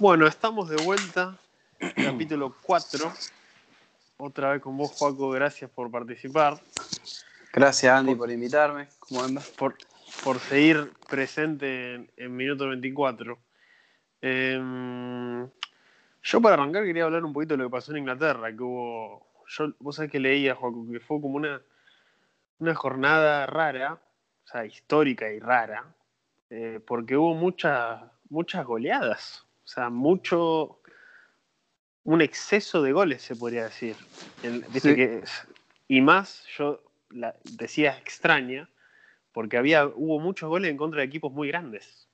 Bueno, estamos de vuelta, capítulo 4. Otra vez con vos, Juaco, gracias por participar. Gracias, Andy, por invitarme. ¿Cómo andas? Por, por seguir presente en, en Minuto 24. Em, yo para arrancar quería hablar un poquito de lo que pasó en Inglaterra, que hubo... Yo, vos sabés que leía, Juaco, que fue como una, una jornada rara, o sea, histórica y rara, eh, porque hubo muchas muchas goleadas. O sea, mucho. Un exceso de goles, se podría decir. El- viste Sí. que- y más, yo la, decía extraña, porque había, hubo muchos goles en contra de equipos muy grandes.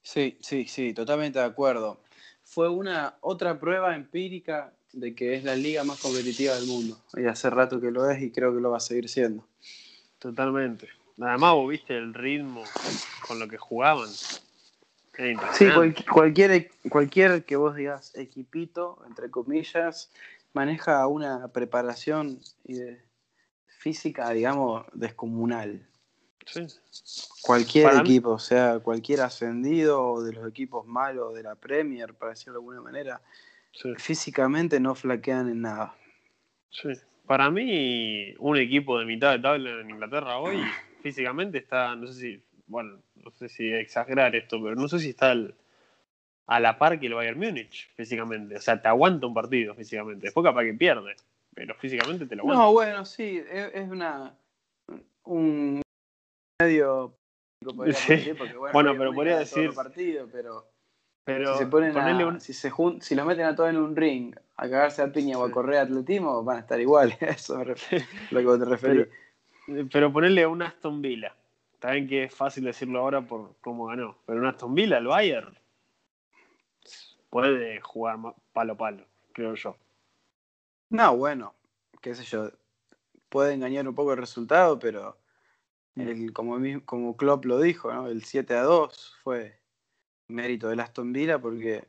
Sí, sí, sí, totalmente de acuerdo. Fue una otra prueba empírica de que es la liga más competitiva del mundo. Y hace rato que lo es y creo que lo va a seguir siendo. Totalmente. Además, vos viste el ritmo con lo que jugaban. Sí, cual- cualquier, cualquier que vos digas equipito, entre comillas, maneja una preparación de- física, digamos, descomunal. Sí. Cualquier Para mí- equipo, o sea, cualquier ascendido de los equipos malos de la Premier, para decirlo de alguna manera, sí. físicamente no flaquean en nada. Sí. Para mí, un equipo de mitad de tabla en Inglaterra hoy, físicamente está, no sé si, bueno, no sé si exagerar esto, pero no sé si está al- a la par que el Bayern Múnich, físicamente. O sea, te aguanta un partido físicamente. Después capaz que pierde, pero físicamente te lo aguanta. No, bueno, sí, es, es una un medio podría Sí. decir, porque, Bueno, pero podría decir- partidos, pero, pero si se ponen ponerle a, un- si se jun- si los meten a todos en un ring a cagarse a piña o a correr atletismo, van a estar iguales. Eso refiero, lo que te referís. pero ponerle un Aston Villa. Está bien que es fácil decirlo ahora por cómo ganó, pero un Aston Villa, el Bayern, puede jugar palo a palo, creo yo. No, bueno, qué sé yo, puede engañar un poco el resultado, pero el, como, mi- como Klopp lo dijo, ¿no? el 7 a 2 fue mérito del Aston Villa porque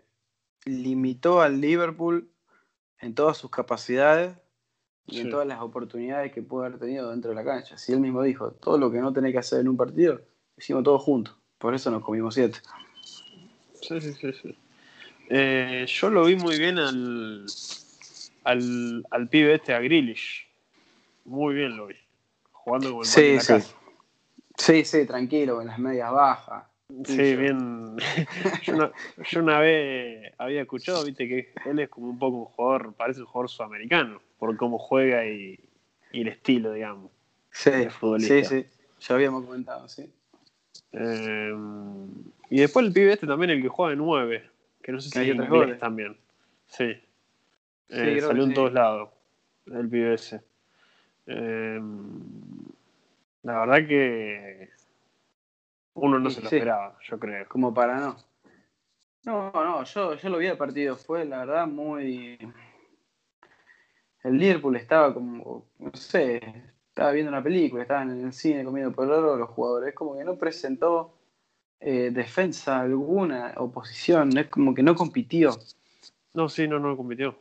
limitó al Liverpool en todas sus capacidades y Sí. en todas las oportunidades que pudo haber tenido dentro de la cancha. Si él mismo dijo, todo lo que no tenés que hacer en un partido, lo hicimos todos juntos. Por eso nos comimos siete. Sí, sí, sí, sí. Eh, yo lo vi muy bien al, al, al pibe este, a Grealish. Muy bien lo vi. Jugando como el pan de Sí, la sí. casa. Sí, sí, tranquilo, en las medias bajas. Sí, bien. yo, una, yo una vez había escuchado, viste, que él es como un poco un jugador, parece un jugador sudamericano, por cómo juega y, y el estilo, digamos. Sí, sí, sí. Ya habíamos comentado, sí. Eh, y después el pibe este también, el que juega de 9, que no sé si hay otros goles. también. Sí. Eh, salió en sí. todos lados, el pibe ese. Eh, la verdad que uno no Sí, se lo sí. esperaba, yo creo. Como para no. No, no, yo, yo lo vi el partido, fue la verdad muy. El Liverpool estaba como, no sé, estaba viendo una película, estaban en el cine comiendo por oro los jugadores, es como que no presentó eh, defensa alguna, oposición, es como que no compitió. No, sí, no, no compitió.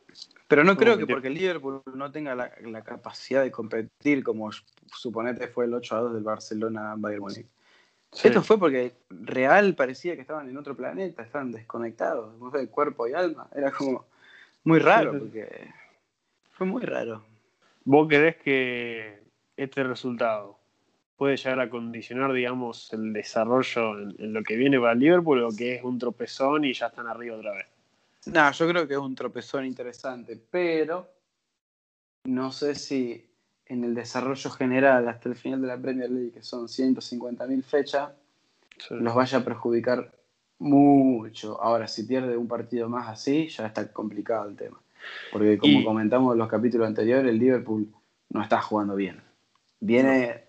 Pero no No creo que porque el Liverpool no tenga la, la capacidad de competir como suponete fue el 8 a 2 del Barcelona Bayern Múnich. Sí. Esto fue porque real parecía que estaban en otro planeta, estaban desconectados, de cuerpo y alma. Era como muy raro, porque fue muy raro. ¿Vos creés que este resultado puede llegar a condicionar, digamos, el desarrollo en, en lo que viene para Liverpool o que es un tropezón y ya están arriba otra vez? No, yo creo que es un tropezón interesante, pero no sé si en el desarrollo general hasta el final de la Premier League, que son 150.000 fechas, Sí. los vaya a perjudicar mucho. Ahora, si pierde un partido más así, ya está complicado el tema. Porque como Y- comentamos en los capítulos anteriores, el Liverpool no está jugando bien. Viene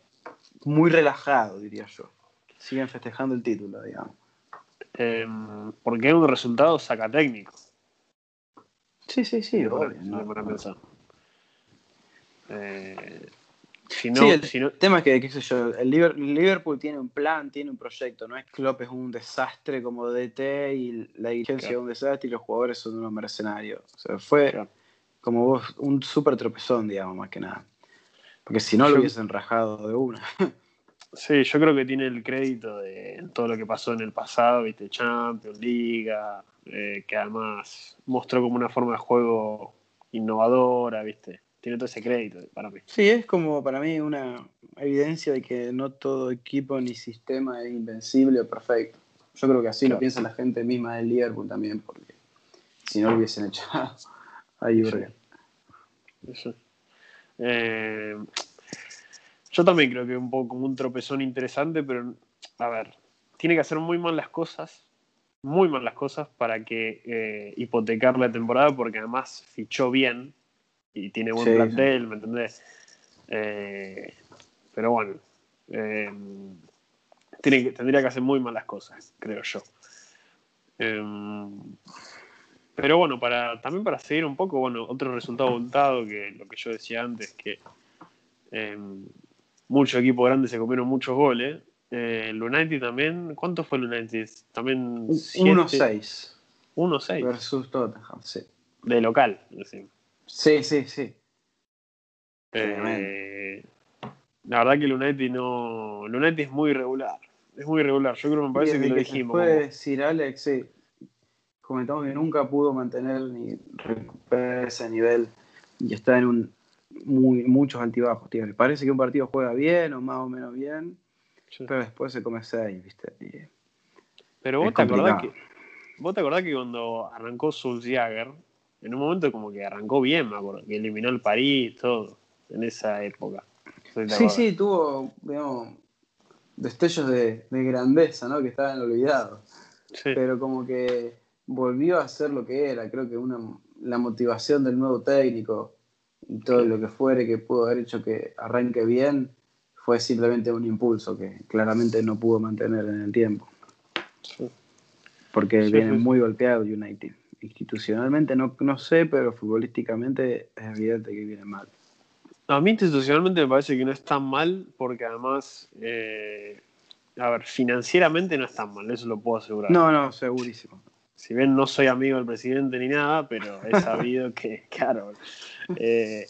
muy relajado, diría yo. Siguen festejando el título, digamos. Eh, porque es un resultado saca técnico. Sí, sí, sí, obvio. ¿no? me ponen a pensar. Eh, si no, Sí, el si no- tema es que, qué sé yo, el Liver- el Liverpool tiene un plan, tiene un proyecto. No es Klopp es un desastre como DT y la dirigencia Claro. es un desastre y los jugadores son unos mercenarios. O sea, fue Claro. como vos, un súper tropezón, digamos, más que nada. Porque si no Yo- lo hubiesen rajado de una. Sí, yo creo que tiene el crédito de todo lo que pasó en el pasado, viste, Champions, Liga, eh, que además mostró como una forma de juego innovadora, viste. Tiene todo ese crédito para mí. Sí, es como para mí una evidencia de que no todo equipo ni sistema es invencible o perfecto. Yo creo que así lo piensa la gente misma del Liverpool también, porque si no lo hubiesen echado a Jurgen. Eh, yo también creo que es un poco como un tropezón interesante, pero a ver, tiene que hacer muy mal las cosas, muy mal las cosas para que eh, hipotecar la temporada, porque además fichó bien y tiene buen plantel, ¿me entendés? Eh, pero bueno, eh, tiene tendría que hacer muy malas cosas, creo yo. pero bueno, para, también para seguir un poco, bueno, otro resultado voltado que lo que yo decía antes, que muchos equipos grandes se comieron muchos goles. Eh, el United también, ¿cuánto fue el United? También 1-6. 1-6. Versus Tottenham, sí. De local, Sí, sí, sí. Eh, la verdad que el United no. El United es muy irregular. Es muy irregular. Yo creo que me parece que lo dijimos. Sir Alex, sí. Comentamos que nunca pudo mantener ni recuperar ese nivel y está en un muy, muchos altibajos, tío. Parece que un partido juega bien o más o menos bien, pero después se come seis, ¿viste? pero vos te, acordás que, vos te acordás que cuando arrancó Jagger en un momento como que arrancó bien, me acuerdo, que eliminó el París, todo, en esa época. Sí, sí, tuvo, digamos, destellos de, grandeza, ¿no? Que estaban olvidados. Pero como que volvió a ser lo que era, creo que una, la motivación del nuevo técnico, y todo lo que fuere que pudo haber hecho que arranque bien fue simplemente un impulso que claramente no pudo mantener en el tiempo. Porque viene muy golpeado United. Institucionalmente no, no sé, pero futbolísticamente es evidente que viene mal. A mí institucionalmente me parece que no es tan mal porque además, eh, a ver, financieramente no es tan mal, eso lo puedo asegurar. No, no, segurísimo si bien no soy amigo del presidente ni nada, pero he sabido que, claro, eh,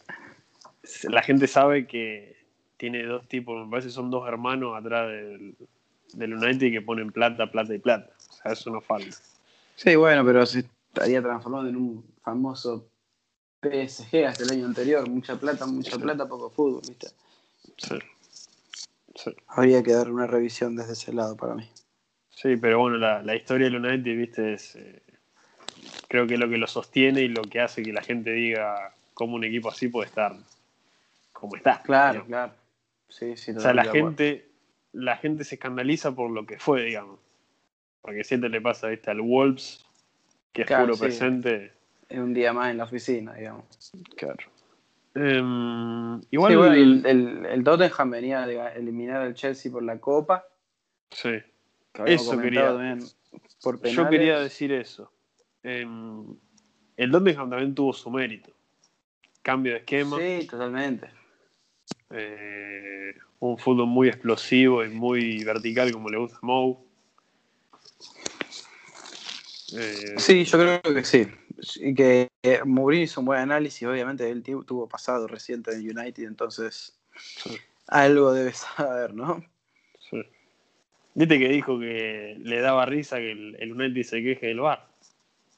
la gente sabe que tiene dos tipos, me parece que son dos hermanos atrás del, del United que ponen plata, plata y plata. O sea, eso no falta. Sí, bueno, pero se estaría transformado en un famoso PSG hasta el año anterior. Mucha plata, mucha plata, poco fútbol, ¿viste? Sí. sí. Habría que dar una revisión desde ese lado para mí. Sí, pero bueno, la, historia del United, viste, es, eh, creo que es lo que lo sostiene y lo que hace que la gente diga cómo un equipo así puede estar como está. Claro, claro. Sí, sí, o sea, la gente, la gente se escandaliza por lo que fue, digamos. Porque siempre le pasa, viste, al Wolves, que es puro presente. Es un día más en la oficina, digamos. Claro. Em, igual el, el, el Tottenham venía de eliminar al Chelsea por la Copa. Sí. Eso quería. Yo quería decir eso. Em, el Tottenham también tuvo su mérito. Cambio de esquema. Sí, totalmente. Eh, un fútbol muy explosivo y muy vertical como le gusta a Mou. Eh, sí, yo creo que sí. Y que eh, Mourinho hizo un buen análisis. Obviamente él tuvo pasado reciente en United, entonces algo debe saber, ¿no? Viste que dijo que le daba risa que el, el United se queje del bar.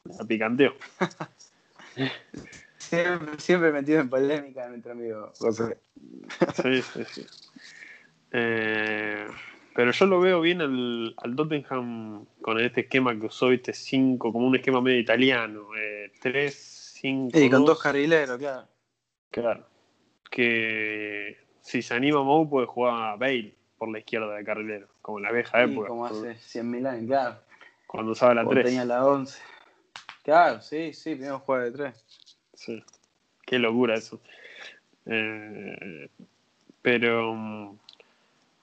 La picanteó. siempre, metido en polémica nuestro amigo José. sí, sí, sí. Eh, pero yo lo veo bien al, al, Tottenham con este esquema que usó, viste, 5, como un esquema medio italiano. 3, 5. Y con dos carrileros, claro. Claro. Que si se anima Mou puede jugar a Bale por la izquierda de carrilero, como en la vieja época. Como hace 100.000 años, claro. Cuando usaba la 3. tenía la 11. Claro, sí, sí, primero jugaba de 3. Sí, qué locura eso. Eh, pero,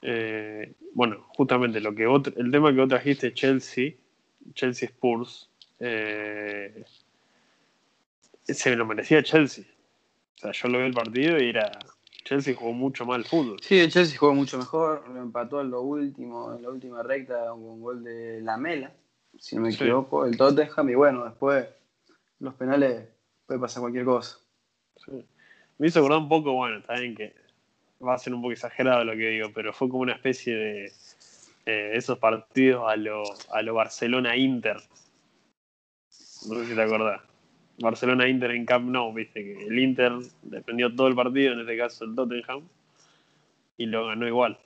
eh, bueno, justamente lo que el tema que vos trajiste, Chelsea, Chelsea Spurs, eh, se lo merecía Chelsea. O sea, yo lo vi el partido y era Chelsea jugó mucho mal fútbol. Sí, el Chelsea jugó mucho mejor, lo empató en lo último, en la última recta con un gol de Lamela, si no me equivoco, el Tottenham, y bueno, después los penales puede pasar cualquier cosa. Me hizo acordar un poco, bueno, bien que va a ser un poco exagerado lo que digo, pero fue como una especie de eh, esos partidos a lo, a lo Barcelona-Inter. No sé si te acordás. Barcelona-Inter en Camp Nou, viste que el Inter defendió todo el partido, en este caso el Tottenham, y lo ganó igual.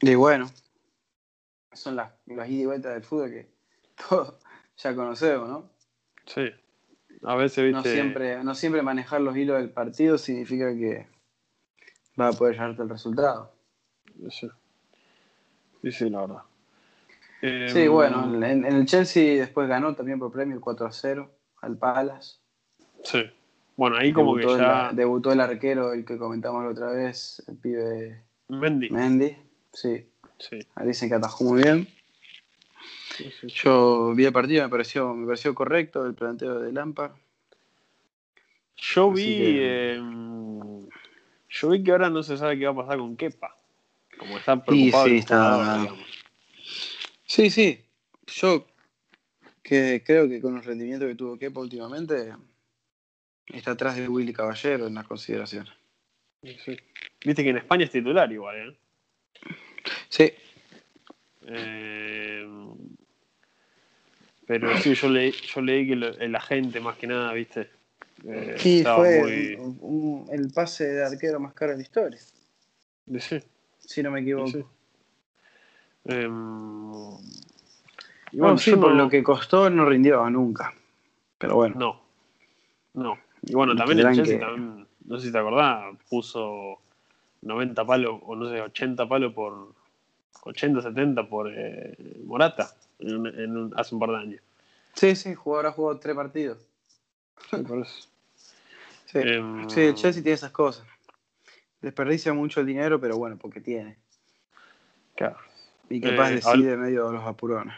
Y bueno, son las, las ida y vueltas del fútbol que todos ya conocemos, ¿no? Sí. A veces, viste. No siempre, no siempre manejar los hilos del partido significa que va a poder llevarte el resultado. Sí, sí, sí la verdad. Sí, Em, bueno, en, en el Chelsea después ganó también por premio 4 a 0 al Palace. Sí. Bueno, ahí como debutó, que ya. el, debutó el arquero, el que comentamos la otra vez, el pibe Mendy. Mendy. Sí, Sí, dicen que atajó muy bien. sí, sí. Yo vi el partido, me pareció, me pareció correcto el planteo de Lampard. Yo Así vi. que- em, yo vi que ahora no se sabe qué va a pasar con Kepa. Como está Sí, preocupado sí, el está- jugador, digamos. Sí, sí. Yo que creo que con los rendimientos que tuvo Kepa últimamente, está atrás de Willy Caballero en las consideraciones. Sí. Viste que en España es titular igual, ¿eh? Sí, Eh, pero sí, yo leí, yo leí que lo- el agente más que nada, viste. Eh, sí fue muy- un- un- el pase de arquero más caro de la historia, Sí, si no me equivoco. sí. Em, y Bueno, sí, yo por no- lo que costó no rindió nunca. Pero bueno, No, no. Y bueno, Y también el Chelsea, que- también, no sé si te acordás, puso 90 palos, o no sé, 80 palos por. 80, 70 por eh, Morata en un- en un- hace un par de años. sí, sí, jugó, ahora jugó tres partidos. Sí, por eso. Sí. Em, Sí, el Chelsea tiene esas cosas. Desperdicia mucho el dinero, pero bueno, porque tiene. claro. Y capaz Eh, decide medio de los apurones.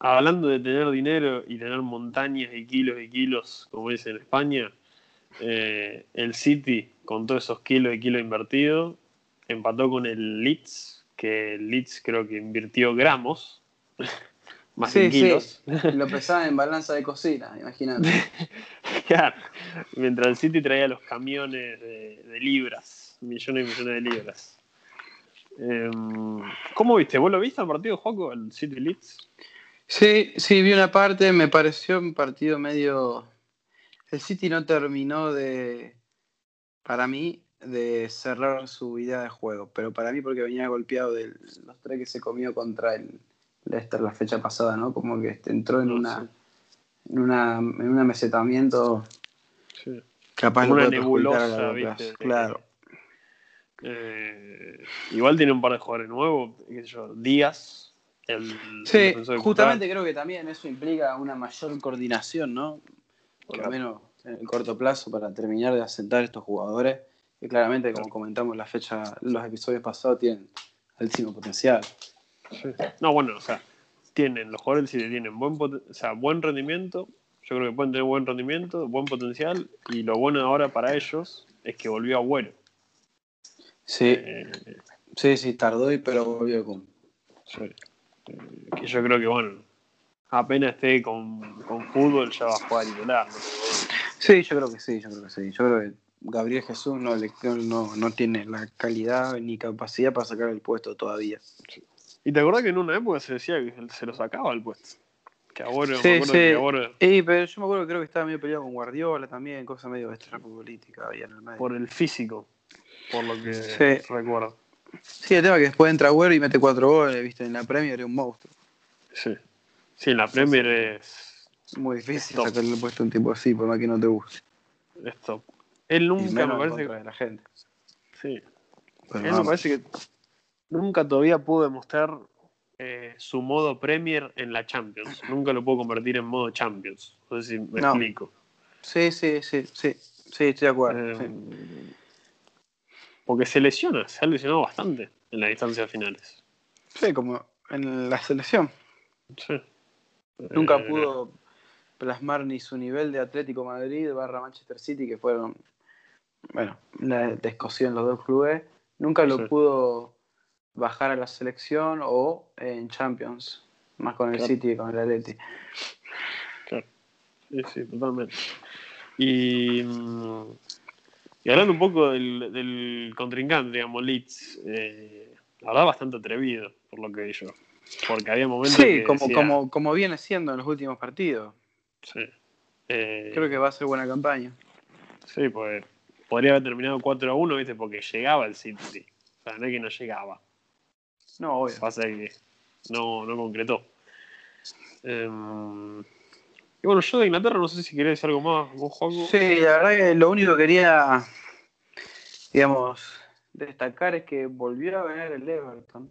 Hablando de tener dinero y tener montañas y kilos y kilos, como dicen en España, eh, el City, con todos esos kilos y kilos invertidos, empató con el Leeds, que el Leeds creo que invirtió gramos, más Sí, sí. kilos. Lo pesaban en balanza de cocina, imagínate. Claro. Mientras el City traía los camiones de, de libras, millones y millones de libras. Em, ¿Cómo viste? ¿Vos lo viste el partido, Joco, el City Leeds? Sí, sí, vi una parte, me pareció un partido medio... El City no terminó de, para mí, de cerrar su idea de juego, pero para mí porque venía golpeado de los tres que se comió contra el Leicester la fecha pasada, ¿no? Como que entró en No, una, sí. en una en un amesetamiento Sí. capaz una nebulosa, ¿viste? Claro. Eh, igual tiene un par de jugadores nuevos, qué sé yo, Díaz, el Sí, justamente creo que también eso implica una mayor coordinación, ¿no? Por Claro. lo menos en el corto plazo para terminar de asentar estos jugadores que claramente, como comentamos en la fecha, los episodios pasados, tienen altísimo potencial. Sí. No, bueno, o sea, tienen, los jugadores City tienen buen, o sea, buen rendimiento, yo creo que pueden tener buen rendimiento, buen potencial, y lo bueno ahora para ellos es que volvió Agüero. Sí, Eh, sí, sí, tardó y pero volvió con. sí. Eh, que yo creo que, bueno, apenas esté con, con fútbol ya va a jugar titular. ¿no? Sí, yo creo que sí, yo creo que sí. Yo creo que Gabriel Jesús no, le- no, no tiene la calidad ni capacidad para sacar el puesto todavía. Y te acordás que en una época se decía que se lo sacaba el puesto. Que Agüero, Sí, me sí. que Y, pero yo me acuerdo que creo que estaba medio peleado con Guardiola también, cosa medio extrafutbolística había en el medio. por el físico, por lo que Sí. recuerdo. Sí, el tema es que después entra Agüero y mete cuatro goles, viste, en la Premier es un monstruo. Sí. Sí, en la Premier es, Es muy difícil Top. sacarle el puesto a un tipo así, por más que no te guste. es top. Él nunca me parece de la gente. Sí. Pero Él me vamos. parece que nunca todavía pudo demostrar eh, su modo Premier en la Champions. Nunca lo pudo convertir en modo Champions. No sé si me No. explico. Sí, sí, sí, sí. Sí, estoy de acuerdo. Eh, sí. Porque se lesiona, se ha lesionado bastante en las distancias finales. Sí, como en la selección. Sí. Nunca Eh, pudo plasmar ni su nivel de Atlético Madrid barra Manchester City, que fueron, bueno, la descosión en los dos clubes. Nunca lo Sí. pudo bajar a la selección o en Champions, más con el Claro. City que con el Atleti. Sí, sí, totalmente. Y mm, Y hablando un poco del, del contrincante, digamos, Leeds, eh, la verdad bastante atrevido, por lo que vi yo. Porque había momentos Sí, que como, decía- como, como viene siendo en los últimos partidos. Sí. Eh, Creo que va a ser buena campaña. Sí, pues podría haber terminado 4 a 1, ¿viste? Porque llegaba el City. O sea, no es que no llegaba. No, obvio. Pasa que no, no concretó. Em, y bueno, yo de Inglaterra no sé si querés decir algo más, vos, Juanjo. Sí, la verdad que lo único que quería, digamos, destacar es que volvió a ganar el Everton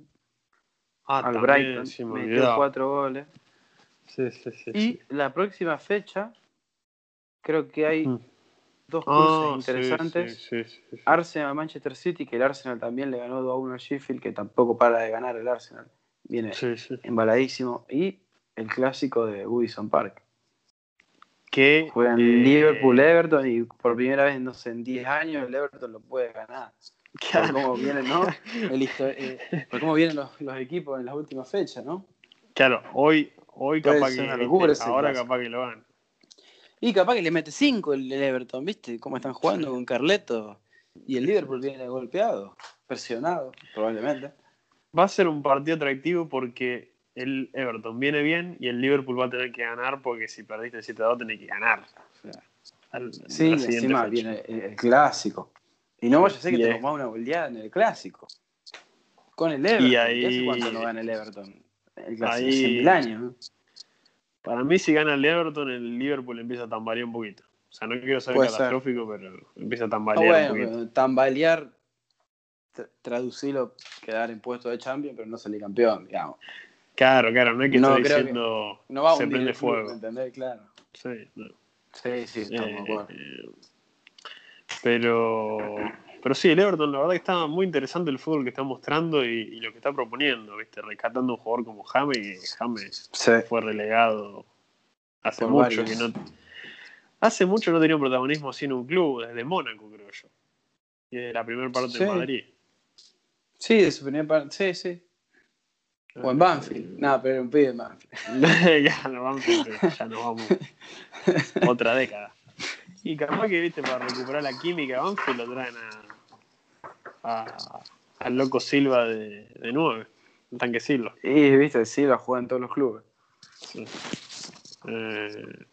Ah, al también, Brighton. sí, me metió cuatro goles. Sí, sí, sí. Y sí. la próxima fecha, creo que hay Mm. Dos Ah, cruces interesantes. sí, sí, sí, sí. Arsenal-Manchester City, que el Arsenal también le ganó 2 a 1 al Sheffield, que tampoco para de ganar el Arsenal. Viene embaladísimo. Y el clásico de Woodison Park. Que, Juegan eh, Liverpool-Everton y por primera vez, no sé, en 10 años el Everton lo puede ganar. Por Claro, cómo vienen, ¿no? El histo- eh, por cómo vienen los, los equipos en las últimas fechas, ¿no? claro, hoy, hoy capaz que. ese ahora capaz que lo van. Y capaz que le mete 5 el, Everton, ¿viste? Cómo están jugando con Carleto. Y el Liverpool viene golpeado, presionado, probablemente. Va a ser un partido atractivo porque el Everton viene bien y el Liverpool va a tener que ganar porque si perdiste 7 a 2 tenés que ganar. O sea, al- Sí, encima fecha. viene el, el clásico. Y no vaya a ser que te comas una goleada en el clásico. Con el Everton. Y ¿Y ahí- ¿Hace cuánto no gana el Everton? El clásico, Ahí- 100.000 años. ¿no? Para mí, si gana el Everton, el Liverpool empieza a tambalear un poquito. O sea, no quiero ser Puede ser. catastrófico, pero empieza a Ah, tambalear bueno, un poquito. tambalear, tra- traducirlo, quedar en puesto de champion, pero no salir campeón, digamos. Claro, claro, no es que No, que diciendo No va a se prende fuego. ¿me entendés? Claro. Sí, no. Sí, sí, estamos de Eh, acuerdo. eh, pero, pero sí, el Everton, la verdad que está muy interesante el fútbol que está mostrando y, y lo que está proponiendo, ¿viste? Rescatando un jugador como James, que James Sí. fue relegado hace Por mucho varios. que no hace mucho no tenía un protagonismo así en un club desde Mónaco creo yo y de la primera parte Sí. de Madrid Sí, de su primera parte. Sí, sí. O en Banfield. Nada, pero un pibe en Banfield. ya nos vamos ya nos vamos otra década y capaz que viste para recuperar la química Banfield lo traen a, a- al loco Silva de, de 9 el tanque Silva Y, viste, lo juega en todos los clubes. Sí. Eh,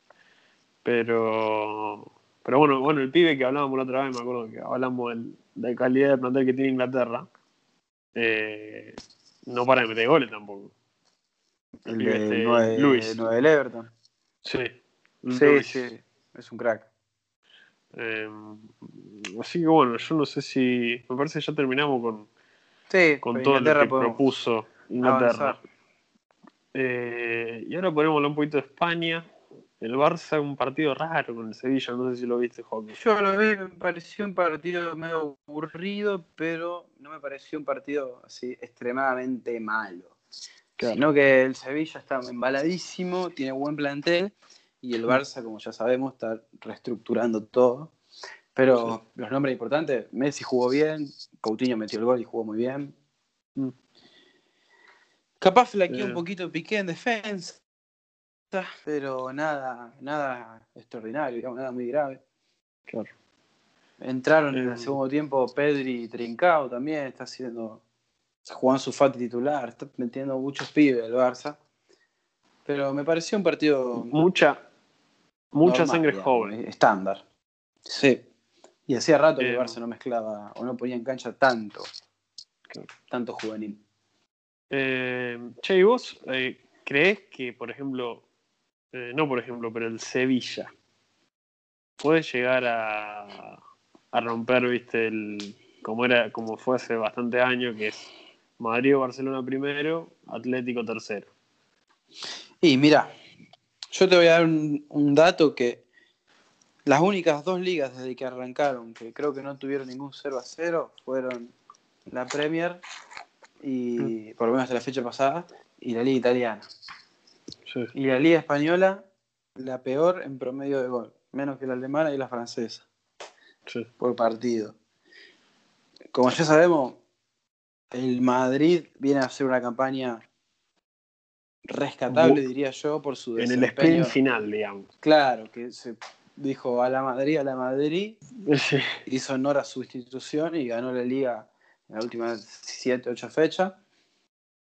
pero pero bueno, bueno, el pibe que hablábamos la otra vez, me acuerdo que hablamos de la calidad de plantel que tiene Inglaterra, eh, no para de meter goles tampoco. El pibe de este, 9, Luis. del Everton. Sí. Sí, Luis. sí. Es un crack. Eh, así que bueno, yo no sé si. Me parece que ya terminamos con, Sí, con con todo Inglaterra lo que propuso Inglaterra. Eh, y ahora hablar un poquito de España. El Barça, un partido raro con el Sevilla, no sé si lo viste, Joaquín. Yo lo vi, me pareció un partido medio aburrido, pero no me pareció un partido así extremadamente malo. Claro. Sino que el Sevilla está embaladísimo, tiene buen plantel, y el Barça, como ya sabemos, está reestructurando todo. Pero los nombres importantes, Messi jugó bien, Coutinho metió el gol y jugó muy bien. Mm. Capaz flaqueó Eh. un poquito Piqué en defensa, pero nada, nada extraordinario, digamos, nada muy grave. Claro. Entraron en Eh. el segundo tiempo Pedri y Trincao también, está haciendo. Juan Sufati titular, está metiendo muchos pibes el Barça. Pero me pareció un partido. Mucha, mucha normal, sangre digamos, joven. Estándar. Sí. Y hacía rato que Eh. Barça no mezclaba o no ponía en cancha tanto. Tanto juvenil. Eh, che, ¿y vos eh, crees que, por ejemplo, eh, no por ejemplo, pero el Sevilla puede llegar a, a romper, viste, el, como era, como fue hace bastante años, que es Madrid o Barcelona primero, Atlético tercero. Y mira, yo te voy a dar un, un dato que las únicas dos ligas desde que arrancaron que creo que no tuvieron ningún 0 a 0 fueron la Premier y por lo menos hasta la fecha pasada y la Liga Italiana. Sí. Y la Liga Española, la peor en promedio de gol, menos que la alemana y la francesa Sí. por partido. Como ya sabemos, el Madrid viene a hacer una campaña rescatable, diría yo, por su En el desempeño. sprint final, digamos. Claro, que se dijo a la Madrid, a la Madrid, Sí. hizo honor a su institución y ganó la liga en las últimas 7, 8 fechas.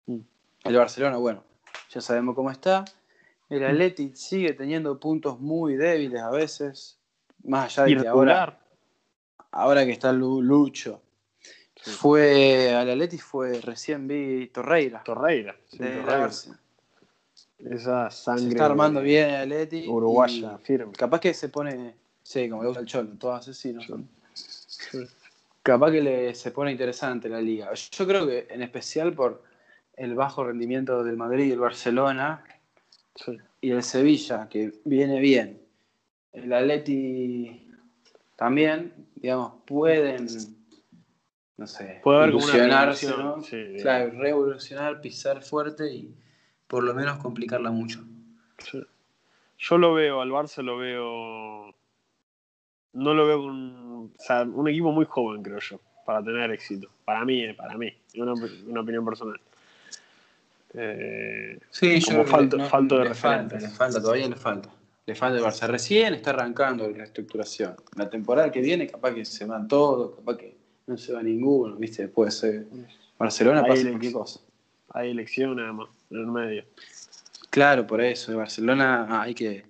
Mm. El Barcelona, bueno, ya sabemos cómo está. El Mm. Atleti sigue teniendo puntos muy débiles a veces, más allá de que ahora, ahora que está Lu- Lucho. Sí. Fue al Atleti fue recién vi Torreira. Torreira. sí, de Torreira. Esa sangre. Se está armando bien el Atleti. Uruguaya, firme. Capaz que se pone, sí, como le gusta el cholo, todos asesinos. son. Sí. Capaz que le, se pone interesante la liga. Yo creo que en especial por el bajo rendimiento del Madrid y el Barcelona Sí. y el Sevilla, que viene bien. El Atleti también, digamos, pueden, no sé, Puede haber una revolución, ¿no? sí, claro, revolucionar, pisar fuerte y por lo menos complicarla mucho. Sí. Yo lo veo, al Barça lo veo. No lo veo con. O sea, un equipo muy joven, creo yo, para tener éxito. Para mí, eh, para mí. Una, una opinión personal. Eh, Sí, Como yo falto- no- falto de le falta, referentes. le falta, todavía le falta. Le falta el Barça. Recién está arrancando la reestructuración. La temporada que viene, capaz que se van todos, capaz que no se va ninguno, ¿viste? Puede ser. Barcelona Ahí pasa cualquier cosa. Hay elección nada más, en el medio. Claro, por eso. El Barcelona ah, hay que,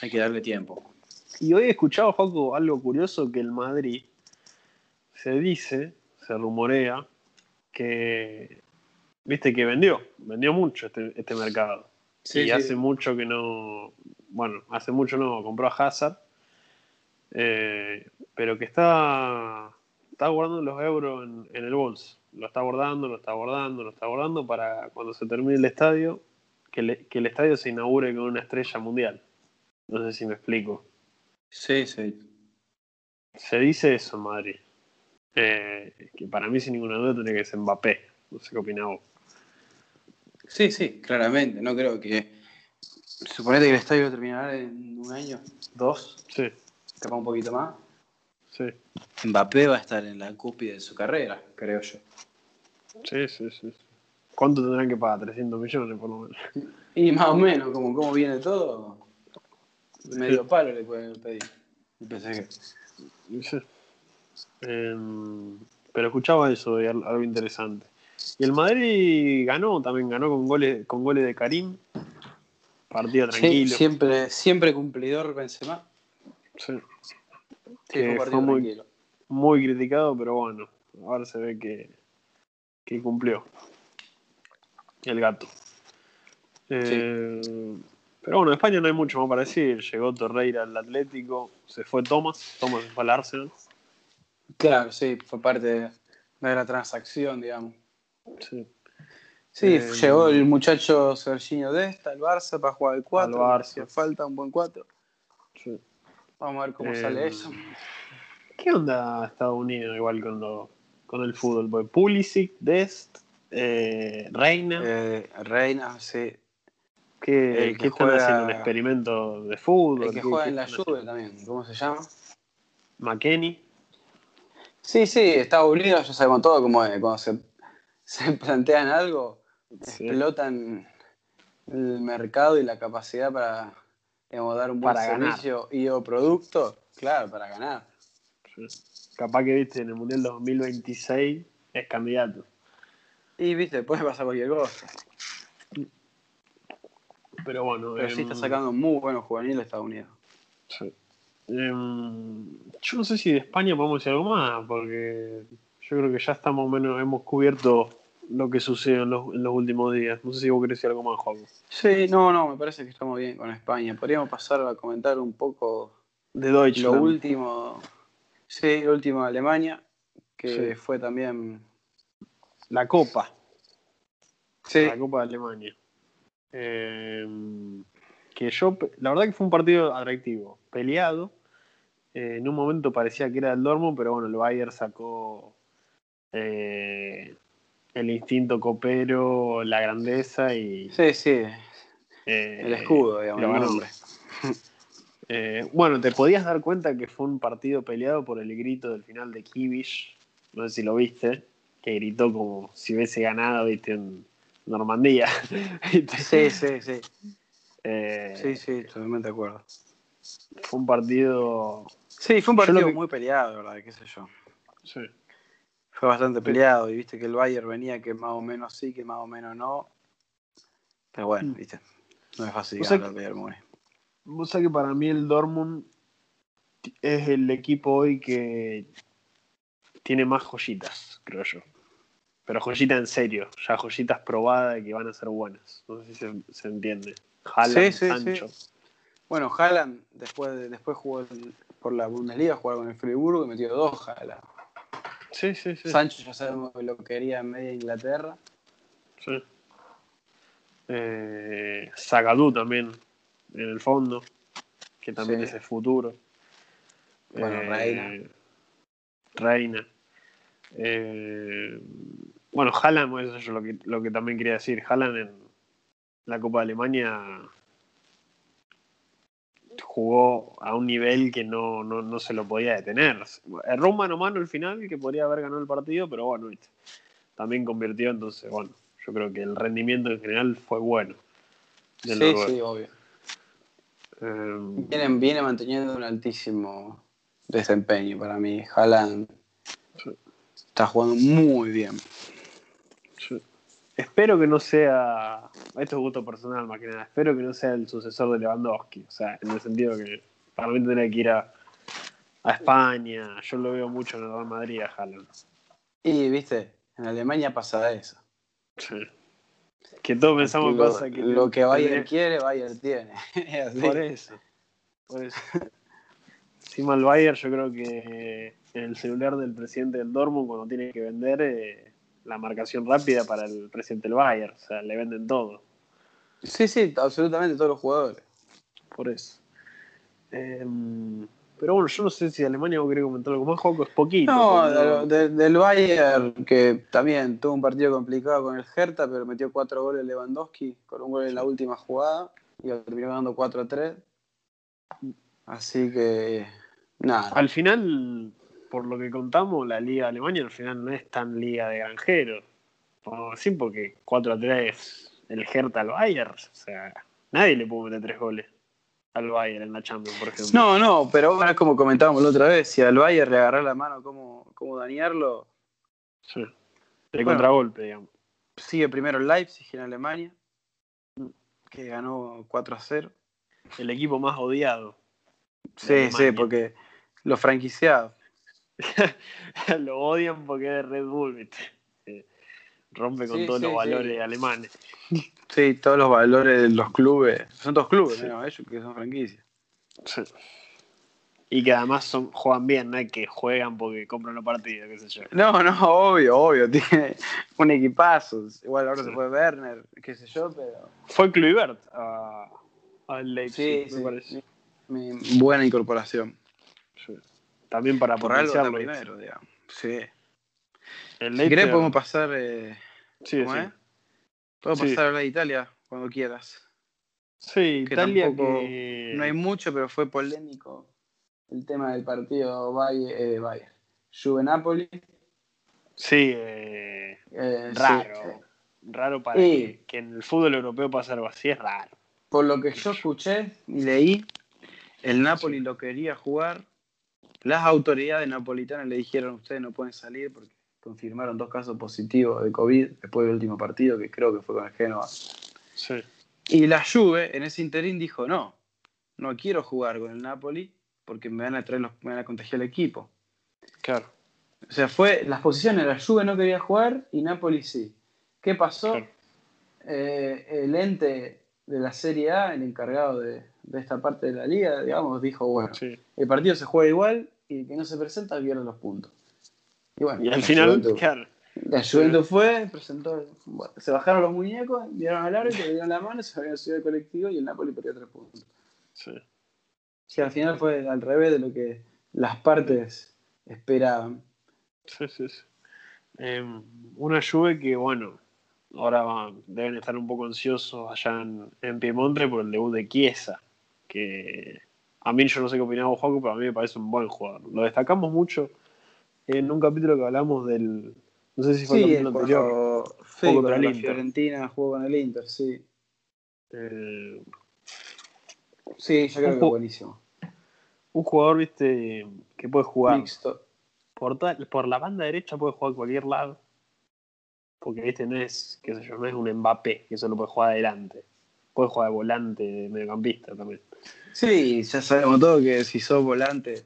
hay que darle tiempo. Y hoy he escuchado, Joco, algo curioso que el Madrid se dice, se rumorea, que viste que vendió, vendió mucho este, este mercado. y hace mucho que no, bueno, hace mucho no, compró a Hazard, eh, pero que está, está guardando los euros en, en el bolso. Lo está guardando, lo está guardando, lo está guardando para cuando se termine el estadio, que, le- que el estadio se inaugure con una estrella mundial. No sé si me explico. Sí, sí. Se dice eso en Madrid. Eh, que para mí, sin ninguna duda, tendría que ser Mbappé. No sé qué opinás vos. Sí, sí, claramente. No creo que. Suponete que el estadio terminará en un año, dos, Sí, capaz un poquito más. Sí, Mbappé va a estar en la cúspide de su carrera, creo yo. sí, sí, sí. ¿Cuánto tendrán que pagar? 300 millones, por lo menos. Y más o menos, como, como viene todo, medio palo le pueden pedir. El PSG. Sí. Em, pero escuchaba eso, de al- algo interesante. Y el Madrid ganó, también ganó con goles, con goles de Karim. Partido Sí, tranquilo. siempre, siempre cumplidor Benzema. Sí. Sí, Que fue muy- tranquilo. Muy criticado, pero bueno, ahora se ve que, que cumplió. El gato. Eh, Pero bueno, en España no hay mucho más para decir. Llegó Torreira al Atlético, se fue Thomas, Thomas fue al Arsenal. Claro, sí, fue parte de, de la transacción, digamos. Sí. Sí, Eh, llegó el muchacho Serginho Desta al Barça para jugar el 4. Al Barça. Hacía falta un buen 4. Vamos a ver cómo Eh, sale eso. ¿Qué onda Estados Unidos igual con, lo, con el fútbol? Porque Pulisic, Dest, eh, Reina, Eh, Reina, sí. ¿qué, el que qué están juega- haciendo? ¿Un experimento de fútbol? El que ¿Qué- juega en la Juve también, ¿cómo se llama? McKenny. Sí, sí, Estados Unidos, ya sabemos todo cómo es. Cuando se, se plantean algo, Sí. explotan el mercado y la capacidad para digamos, dar un buen Para ganar. servicio y o producto, claro, para ganar. Capaz que viste en el Mundial 2026 es candidato. Y viste, puede pasar cualquier cosa. Pero bueno, Pero sí em, está sacando muy buenos juveniles Estados Unidos. sí. Em, yo no sé si de España podemos decir algo más, porque yo creo que ya estamos menos, hemos cubierto lo que sucedió en los, en los últimos días. No sé si vos querés decir algo más, Juan. Sí, no, no, me parece que estamos bien con España. Podríamos pasar a comentar un poco De lo Deutschland. último. Sí, lo último de Alemania, que Sí. fue también. La Copa. Sí, La Copa de Alemania. Em, que yo, la verdad que fue un partido atractivo, peleado. Eh, en un momento parecía que era el Dortmund, pero bueno, el Bayern sacó eh, el instinto copero, la grandeza y sí, sí. eh, El escudo, digamos, el nombre. Eh, bueno, te podías dar cuenta que fue un partido peleado por el grito del final de Kivish. No sé si lo viste, que gritó como si hubiese ganado, viste, en Normandía. Sí, sí, sí. Eh, Sí, sí, totalmente de acuerdo. Fue un partido. Sí, fue un partido que- muy peleado, ¿verdad? ¿Qué sé yo? Sí. Fue bastante peleado y viste que el Bayern venía que más o menos sí, que más o menos no. Pero bueno, Mm. viste. No es fácil ganar al Bayern Múnich. Vos sabés que para mí el Dortmund es el equipo hoy que tiene más joyitas, creo yo. Pero joyitas en serio, ya joyitas probadas que van a ser buenas. No sé si se, se entiende. Haaland, Sí, sí, Sancho. Bueno, Haaland después, de- después jugó el- por la Bundesliga, jugó con el Friburgo y metió dos Haaland. Sí, sí, sí. Sancho ya sabemos que lo quería en media Inglaterra. sí. Eh, Zagadou también, en el fondo, que también Sí. es el futuro. Bueno, Eh, Reina. Reina. Eh, bueno, Haaland, eso es lo que, lo que también quería decir. Haaland en la Copa de Alemania jugó a un nivel que no, no, no se lo podía detener. Erró un mano a mano al final, que podría haber ganado el partido, pero bueno, también convirtió, entonces, bueno, yo creo que el rendimiento en general fue bueno. Sí, sí, obvio. Eh, Viene, viene manteniendo un altísimo desempeño para mí. Haaland Sí. está jugando muy bien. Espero que no sea, esto es gusto personal más que nada, espero que no sea el sucesor de Lewandowski, o sea, en el sentido que para mí tendría que ir a, a España, yo lo veo mucho en el Real Madrid a Haaland. Y, viste, en Alemania pasa eso. Sí. Que todos pensamos lo, cosas que... lo que Bayern quiere, Bayern tiene. Es. Por eso, por eso. Encima el Bayern yo creo que en el celular del presidente del Dortmund cuando tiene que vender eh, la marcación rápida para el presidente del Bayern, o sea, le venden todo. Sí, sí, absolutamente todos los jugadores. Por eso. Em, pero bueno, yo no sé si Alemania vos querés comentar algo más, Joco, es poquito. No, pero de- de- del Bayern, que también tuvo un partido complicado con el Hertha, pero metió cuatro goles Lewandowski, con un gol en la última jugada, y terminó ganando 4 a 3. Así que, nada. Al final, por lo que contamos, la liga de Alemania al final no es tan liga de granjeros. Podemos decir porque 4 a 3 el Hertha al Bayern. O sea, nadie le pudo meter tres goles al Bayern en la Champions, por ejemplo. No, no, pero ahora es como comentábamos la otra vez, si al Bayern le agarrá la mano cómo, cómo dañarlo, Sí. De Bueno. contragolpe, digamos. sigue primero el Leipzig en Alemania, que ganó 4 a 0. El equipo más odiado. Sí, Alemania. sí, porque los franquiciados. Lo odian porque es de Red Bull, ¿viste? Eh, Rompe con Sí, todos sí, los sí. valores alemanes. Sí, todos los valores de los clubes. Son dos clubes. ¿no? Ellos que son franquicias. Sí. Y que además son, juegan bien, no es que juegan porque compran los partidos, qué sé yo. No, no, obvio, obvio. Tiene un equipazo. Igual ahora se fue Werner, qué sé yo, pero. Fue Kluivert a, al Leipzig, Sí, me sí. parece. mi buena incorporación. Sí. También para Por algo potenciarlo. primero, digamos. Sí. El Si querés, podemos pasar. eh, Sí, ¿Cómo sí. es? Podemos Sí. pasar a hablar de Italia cuando quieras. Sí, Que Italia tampoco- que... No hay mucho, pero fue polémico el tema del partido Bayern. Eh. Juve Napoli. Sí, eh, eh, raro. sí, Raro para Y- que, que en el fútbol europeo pase algo así, es raro. Por lo que yo escuché y leí, el Napoli lo quería jugar. Las autoridades napolitanas le dijeron ustedes no pueden salir porque confirmaron dos casos positivos de COVID después del último partido, que creo que fue con el Genoa. Sí. Y la Juve en ese interín dijo no, no quiero jugar con el Napoli porque me van a traer los, me van a contagiar el equipo. Claro. O sea, fue las posiciones, la Juve no quería jugar y Napoli sí. ¿Qué pasó? Claro. Eh, el ente de la Serie A, el encargado de, de esta parte de la liga, digamos, dijo, bueno, Sí. el partido se juega igual y el que no se presenta pierde los puntos. Y bueno, Y al la final, claro. la Juventus fue, presentó, bueno, se bajaron los muñecos, dieron al árbitro, le dieron la mano, se habían subido al colectivo y el Napoli perdió tres puntos. Sí. Sí, al final fue al revés de lo que las partes esperaban. Sí, sí, sí. Eh, una Juve que, bueno, ahora va- deben estar un poco ansiosos allá en, en Piemonte por el debut de Chiesa, que a mí yo no sé qué opinaba Juaco, pero a mí me parece un buen jugador. Lo destacamos mucho en un capítulo que hablamos del, no sé si fue el Sí, capítulo anterior, cuando Jugó sí, contra el la Inter. Fiorentina jugó con el Inter, sí. eh, Sí, yo creo que buenísimo. un jugador, viste, que puede jugar Mixto. por, por la banda derecha, puede jugar a cualquier lado. Porque, viste, no es, qué sé yo, no es un Mbappé que solo puede jugar adelante. Puede jugar de volante, de mediocampista también. Sí, ya sabemos todo que si sos volante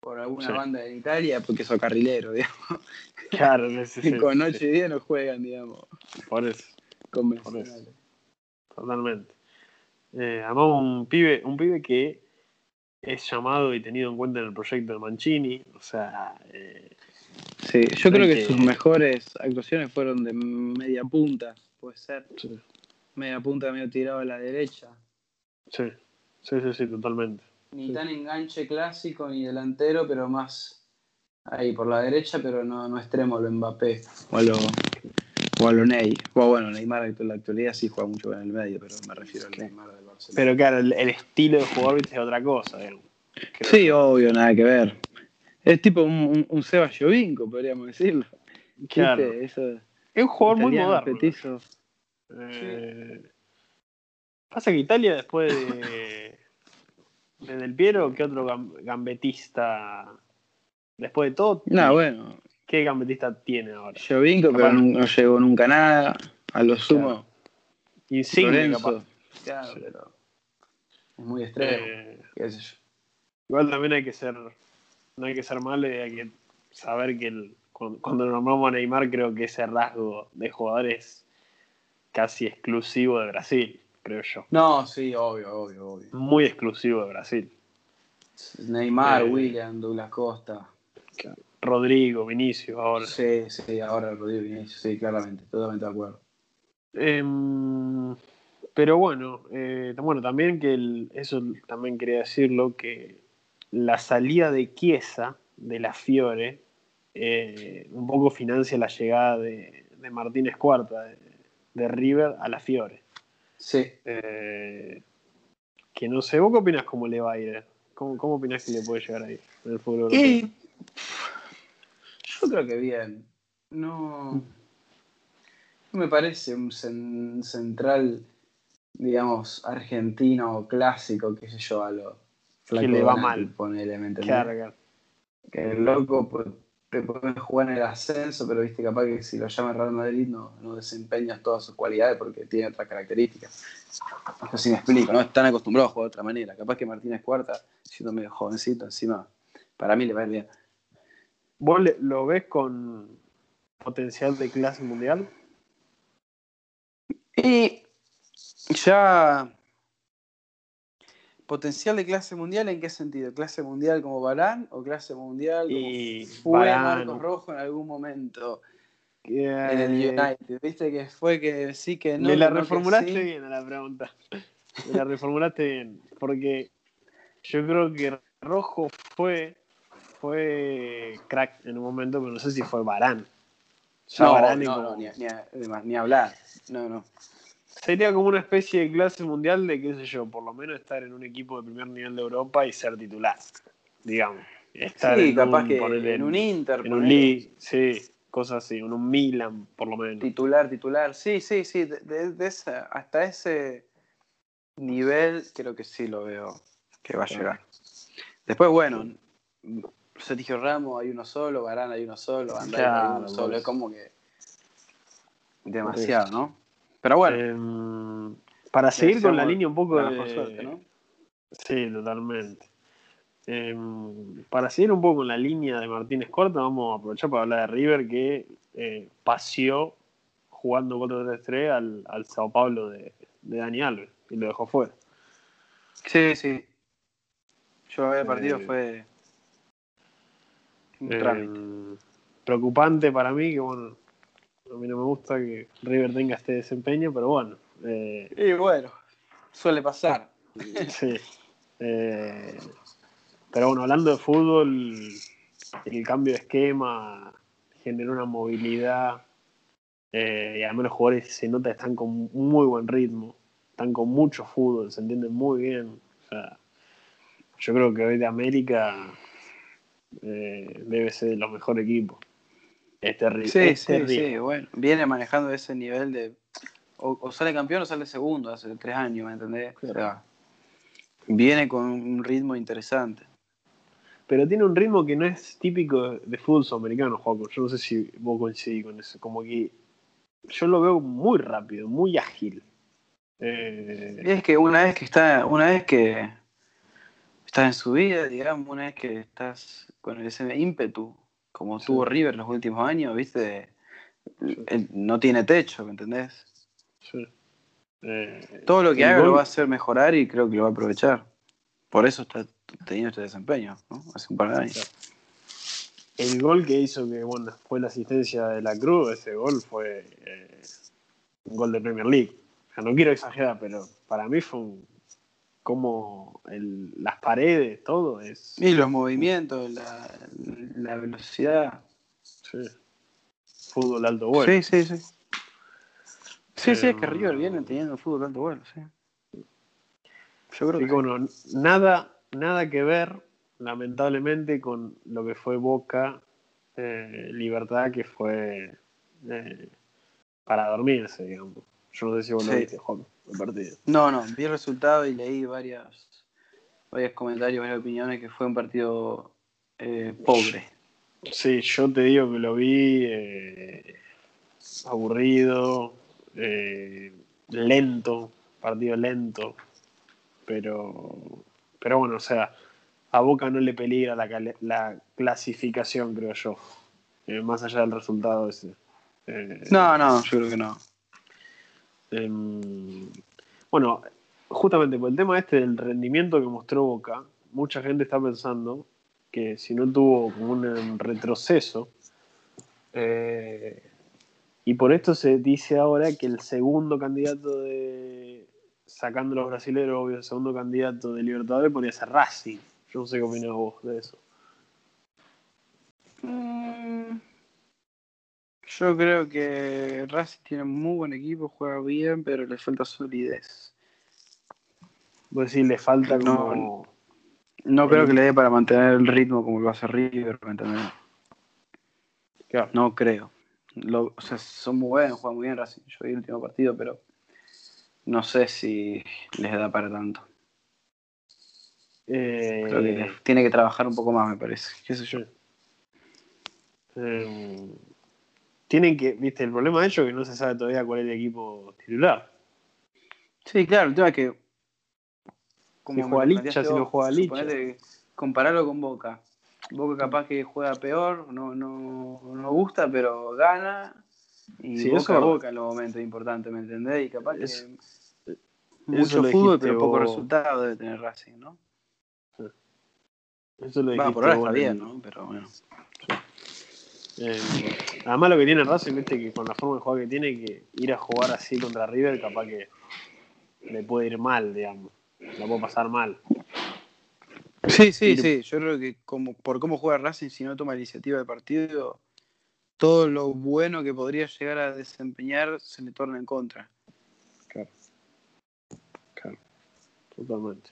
por alguna Sí. banda en Italia, porque sos carrilero, digamos. Claro, sí, sí, con noche y día no juegan, digamos, por eso. convencionales. Totalmente. Eh, además, un pibe, un pibe que es llamado y tenido en cuenta en el proyecto de Mancini. O sea, eh, Sí, yo creo que que- sus mejores actuaciones fueron de media punta, puede ser. sí, Media punta medio tirado a la derecha. sí, sí, sí, sí, totalmente. Ni Sí. tan enganche clásico ni delantero, pero más ahí por la derecha, pero no, no extremo a lo Mbappé o a lo, o a lo Ney. O bueno, Neymar en la actualidad sí juega mucho en el medio, pero me refiero al Neymar del Barcelona. Pero claro, el, el estilo de jugador es otra cosa. digamos. Creo sí, obvio, nada que ver. Es tipo un, un, un Seba Jovinko, podríamos decirlo. Claro. Eso, Es un jugador muy moderno. Eh, Pasa que Italia, después de, de Del Piero, ¿qué otro gam- gambetista? Después de todo, No, bueno, ¿qué gambetista tiene ahora? Jovinko, pero no, no llegó nunca a nada. A lo sumo, Insigne, capaz. Claro, Sí. pero es muy extremo. Eh, qué sé yo. igual también hay que ser, no hay que ser malo y hay que saber que el- cuando, cuando nombramos a Neymar, creo que ese rasgo de jugador es casi exclusivo de Brasil, creo yo. No, sí, obvio, obvio, obvio. Muy exclusivo de Brasil. Neymar, Eh, William, Douglas Costa. Rodrigo, Vinicius, ahora. Sí, sí, ahora Rodrigo Vinicius, sí, claramente, totalmente de acuerdo. Em, pero bueno, eh, bueno, también que el- eso también quería decirlo, que la salida de Chiesa de la Fiore eh, un poco financia la llegada de, de Martínez Cuarta de, de River a la Fiore. Sí. Eh, que no sé, ¿vos qué opinás cómo le va a ir? ¿Cómo, cómo opinás que le puede llegar a ir en el fútbol europeo? Y yo creo que bien. No, no me parece un cen- central, digamos, argentino clásico, qué sé yo, a lo Flaco le va mal. ponele, ¿me. Que el loco pues, te puede jugar en el ascenso, pero viste, capaz que si lo llama Real Madrid no, no desempeñas todas sus cualidades porque tiene otras características. Sé si me explico, ¿no? Están acostumbrados a jugar de otra manera. Capaz que Martínez Cuarta, siendo medio jovencito, encima, para mí le va a ir bien. ¿Vos le- lo ves con potencial de clase mundial? Y ya. ¿Potencial de clase mundial en qué sentido? ¿Clase mundial como Barán o clase mundial como Y fue Varane. Marcos Rojo en algún momento en el United? ¿Viste que fue que sí que no? me la reformulaste sí? bien a la pregunta. Me la reformulaste bien. Porque yo creo que Rojo fue, fue crack en un momento, pero no sé si fue Barán. Ya No, no, como- no, ni, ni, ni hablar. No, no. Sería como una especie de clase mundial de, qué sé yo, por lo menos estar en un equipo de primer nivel de Europa y ser titular, digamos. Estar Sí, en capaz un, que en un Inter, en un. League, sí, cosas así, en un Milan, por lo menos. Titular, titular. Sí, sí, sí. de- de- de esa- hasta ese nivel creo que sí lo veo que va a llegar. Después, bueno, Sergio Ramos hay uno solo, Varane hay uno solo, Andrés hay uno solo. Es como que demasiado, ¿no? Pero bueno, Em, para seguir con la línea un poco de... suerte, ¿no? Sí, totalmente. Em, para seguir un poco con la línea de Martínez Corta, vamos a aprovechar para hablar de River que eh, paseó jugando 4-3-3 al, al Sao Paulo de, de Dani Alves y lo dejó fuera. Sí, sí. Yo el partido Eh, fue un Eh, trámite. preocupante para mí, que bueno, a mí no me gusta que River tenga este desempeño, pero bueno, eh, Y bueno, suele pasar. sí. Eh, pero bueno, hablando de fútbol, el cambio de esquema generó una movilidad eh, y además los jugadores se nota que están con muy buen ritmo, están con mucho fútbol, se entienden muy bien. O sea, yo creo que hoy de América eh, debe ser de los mejores equipos. Es terrible. Sí, es sí, terrible. sí, bueno. Viene manejando ese nivel de. O, o sale campeón o sale segundo hace tres años, ¿me entendés? O sea, viene con un ritmo interesante. pero tiene un ritmo que no es típico de fútbol sudamericano, Juaco. Yo no sé si vos coincidís con eso. Como que yo lo veo muy rápido, muy ágil. Eh, Y es que una vez que está, una vez que estás en su vida, digamos, una vez que estás con ese ímpetu, como Sí. tuvo River los últimos años, viste, Él no tiene techo, ¿me entendés? sí. Eh, Todo lo que haga gol- lo va a hacer mejorar y creo que lo va a aprovechar. Por eso está teniendo este desempeño, ¿no? Hace un par de años. el gol que hizo que bueno fue la asistencia de la Cruz, ese gol fue eh, un gol de Premier League. O sea, no quiero exagerar, pero para mí fue un, como el- las paredes, todo es. Y los movimientos, la, la velocidad. sí, fútbol alto vuelo. Sí, sí, sí. Sí, sí, es que Eh, River viene teniendo fútbol alto vuelo, sí. Yo creo Así que bueno, nada, nada que ver, lamentablemente, con lo que fue Boca eh, Libertad, que fue eh, para dormirse, digamos. Yo no sé si vos lo Sí. viste, Juan, el partido. No, no, vi el resultado y leí varias, varios comentarios, varias opiniones que fue un partido eh, pobre. Sí, yo te digo que lo vi eh, aburrido, eh, lento, partido lento, pero, pero bueno, o sea, a Boca no le peligra la, la clasificación, creo yo, eh, más allá del resultado ese. Eh, No, no, yo creo que no. Em, bueno, justamente por el tema este del rendimiento que mostró Boca, mucha gente está pensando que si no tuvo como un retroceso, eh, y por esto se dice ahora que el segundo candidato de, sacando los brasileños, obvio, el segundo candidato de Libertadores podría ser Racing. Yo no sé qué opinas vos de eso. Yo creo que Racing tiene un muy buen equipo, juega bien, pero le falta solidez. Vos decís, le falta No, como... No creo que le dé para mantener el ritmo como lo hace River. Claro. No creo. Lo- o sea, son muy buenos, juegan muy bien Racing. Yo vi el último partido, pero no sé si les da para tanto. eh, Creo que les- tiene que trabajar un poco más, me parece. ¿Qué sé yo? Eh, tienen que, viste, el problema de ellos es que no se sabe todavía cuál es el equipo titular. Sí, claro, el tema es que. Si juega Licha, si no juega Licha. Compararlo con Boca. Boca capaz que juega peor, no, no, no gusta, pero gana. Y Sí, Boca eso es verdad. Boca en los momentos importantes, ¿me entendés? Y capaz Es- que. Mucho fútbol, pero poco vos. resultado debe tener Racing, ¿no? Eso lo Va, por ahora está en bien, ¿no? Pero bueno. Eh, además lo que tiene Racing, viste, que con la forma de jugar que tiene, que ir a jugar así contra River, capaz que le puede ir mal, digamos. La puede pasar mal. Sí, sí, Ir- sí. Yo creo que como, por cómo juega Racing, si no toma la iniciativa del partido, todo lo bueno que podría llegar a desempeñar se le torna en contra. Claro. Claro. Totalmente.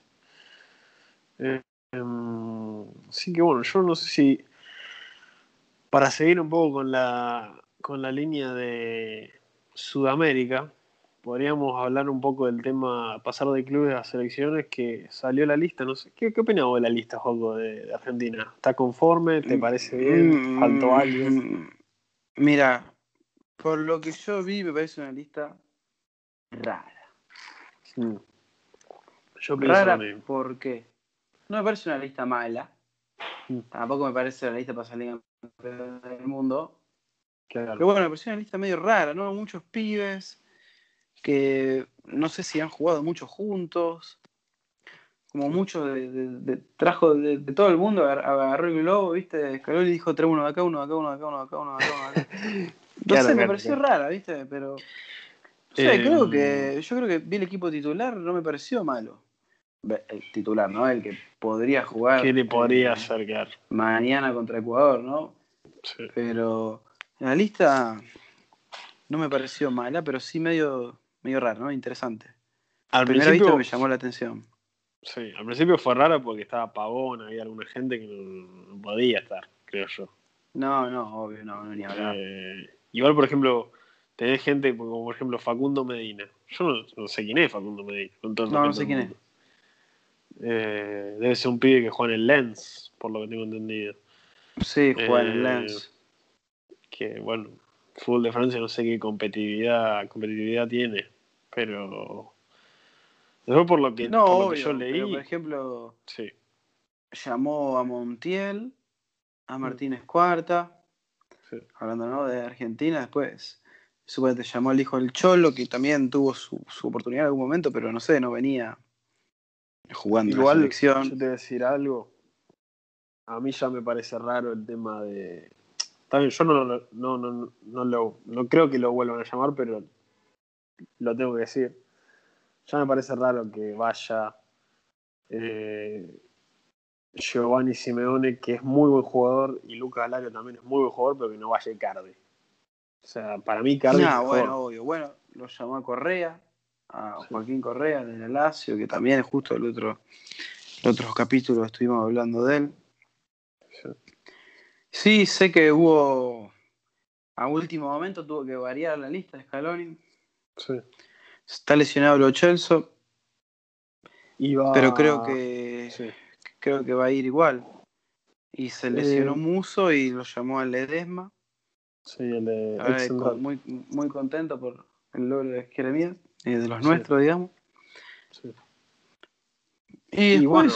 Eh, em, así que bueno, yo no sé si. Para seguir un poco con la, con la línea de Sudamérica, podríamos hablar un poco del tema pasar de clubes a selecciones que salió la lista. No sé, ¿qué, qué de la lista, Joco, de, de Argentina? ¿Está conforme? ¿Te parece bien? Mm, ¿Faltó alguien? mm, Mira, por lo que yo vi, me parece una lista rara. Mm. Yo pienso Rara. ¿por qué? No me parece una lista mala. Mm. Tampoco me parece la lista para salir del mundo. Claro. Pero bueno, me pareció una lista medio rara, ¿no? Muchos pibes que no sé si han jugado mucho juntos. Como mucho de, de- de- trajo de, de todo el mundo, agar- agarró el globo, ¿viste? Escaló y dijo, trae uno de acá, uno de acá, uno de acá, uno de acá, uno de acá, uno de acá. No Claro, sé, me pareció rara, ¿viste? Pero. No sé, Eh, creo que. Yo creo que vi el equipo titular, no me pareció malo. El titular, ¿no? El que podría jugar. ¿Qué le podría eh, quedar? Mañana contra Ecuador, ¿no? Sí. Pero la lista no me pareció mala, pero sí medio, medio rara, ¿no? Interesante. Al A principio, me llamó la atención. sí, al principio fue raro porque estaba Pavón, había alguna gente que no, podía estar, creo yo. No, no, obvio, no, no ni hablar. Eh, igual, por ejemplo, tenés gente como, por ejemplo, Facundo Medina. Yo no, no sé quién es Facundo Medina. con todo el No, no sé quién mundo. Eh, debe ser un pibe que juega en el Lens, por lo que tengo entendido. Sí, juega en el Eh, Lens. Que bueno, fútbol de Francia no sé qué competitividad, competitividad tiene, pero después por lo que, No, por lo que obvio, yo leí, pero por ejemplo, sí, llamó a Montiel, a Martínez Cuarta, sí. hablando ¿no? de Argentina, después supuestamente llamó al hijo del Cholo, que también tuvo su, su oportunidad en algún momento, pero no sé, no venía jugando en la Igual, yo selección. te voy a decir algo. A mí ya me parece raro el tema de. Bien, yo no, lo- no, no, no, lo, no creo que lo vuelvan a llamar, pero lo tengo que decir. Ya me parece raro que vaya eh, Giovanni Simeone, que es muy buen jugador, y Lucas Alario también es muy buen jugador, pero que no vaya Icardi. O sea, para mí Icardi es Nah, mejor. bueno, obvio. Bueno, lo llamó a Correa, a. Joaquín Correa del Lazio, que también justo el otro, el otro capítulo estuvimos hablando de él. Sí. Sé que hubo. A último momento tuvo que variar la lista de Scaloni. Sí. Está lesionado Lo Celso, va- pero creo que Sí. creo que va a ir igual. Y se lesionó Eh, Muso y lo llamó a Ledesma. Sí, el Ahora es muy, muy contento por el logro de Jeremías, eh, de los Sí. nuestros, digamos. Sí. Y, Y después, bueno,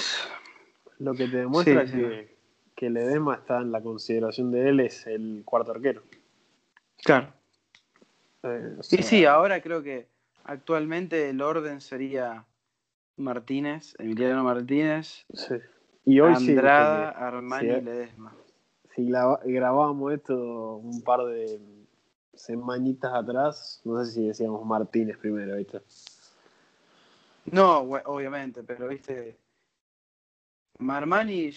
Lo que te demuestra Sí, que, que Ledesma está en la consideración de él es el cuarto arquero. claro. Eh, o Y sí, ahora creo que actualmente el orden sería Martínez, Emiliano Martínez, sí. Y hoy Andrada, Armani y Ledesma. si grabábamos esto un par de semanitas atrás, no sé si decíamos Martínez primero, ¿viste? No, obviamente, pero viste, Marmani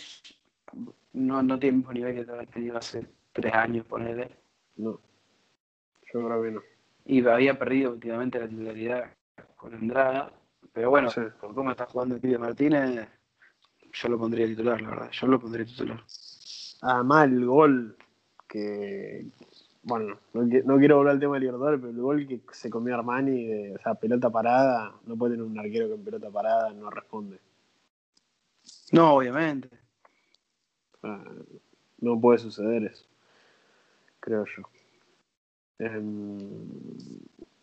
no, no tiene mismo nivel que tenido hace tres años, ponele. No. Yo creo que no. Y había perdido últimamente la titularidad con Andrada. Pero bueno, Sí. por cómo está jugando el pibe Martínez, yo lo pondría titular, la verdad. Yo lo pondría titular. Además, el gol que. Bueno, no, no quiero volver al tema de Libertadores, pero el gol que se comió Armani, de, o sea, pelota parada, no puede tener un arquero que en pelota parada no responde. No, obviamente. No puede suceder eso, creo yo. Em,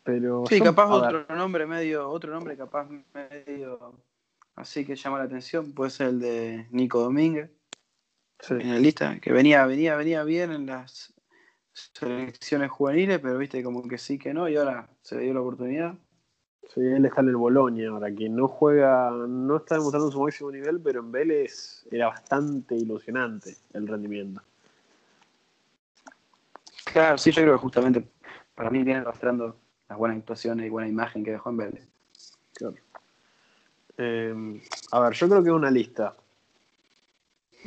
pero. Sí, yo- capaz ver, otro nombre medio, otro nombre capaz medio así que llama la atención, puede ser el de Nico Domínguez, sí. en la lista, que venía, venía, venía bien en las selecciones juveniles, pero viste como que sí que no, y ahora se le dio la oportunidad. Sí, él está en el Bolonia ahora, que no juega, no está demostrando su máximo nivel, pero en Vélez era bastante ilusionante el rendimiento. Claro, sí, yo creo que justamente para mí viene arrastrando las buenas actuaciones y buena imagen que dejó en Vélez. Claro. Eh, a ver, yo creo que es una lista.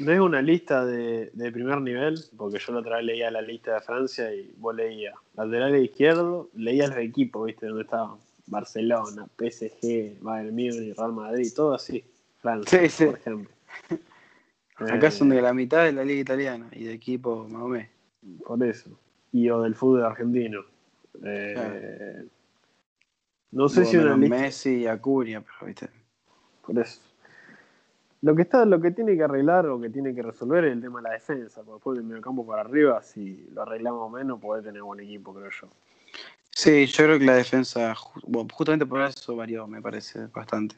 No es una lista de, de primer nivel, porque yo la otra vez leía la lista de Francia y vos leías lateral izquierdo, leías los equipos, ¿viste? Donde estaban Barcelona, PSG, Bayern Múnich, Real Madrid, todo así. Francia, Sí, sí. por ejemplo. Acá Eh, son de la mitad de la liga italiana y de equipo más o menos. Por eso. Y o del fútbol argentino. Eh, No sé si una lista. Messi y Acuña, pero viste. Por eso. Lo que está, lo que tiene que arreglar o que tiene que resolver es el tema de la defensa, porque después del mediocampo para arriba, si lo arreglamos menos, puede tener buen equipo, creo yo. Sí, yo creo que la defensa, bueno, justamente por eso varió, me parece, bastante.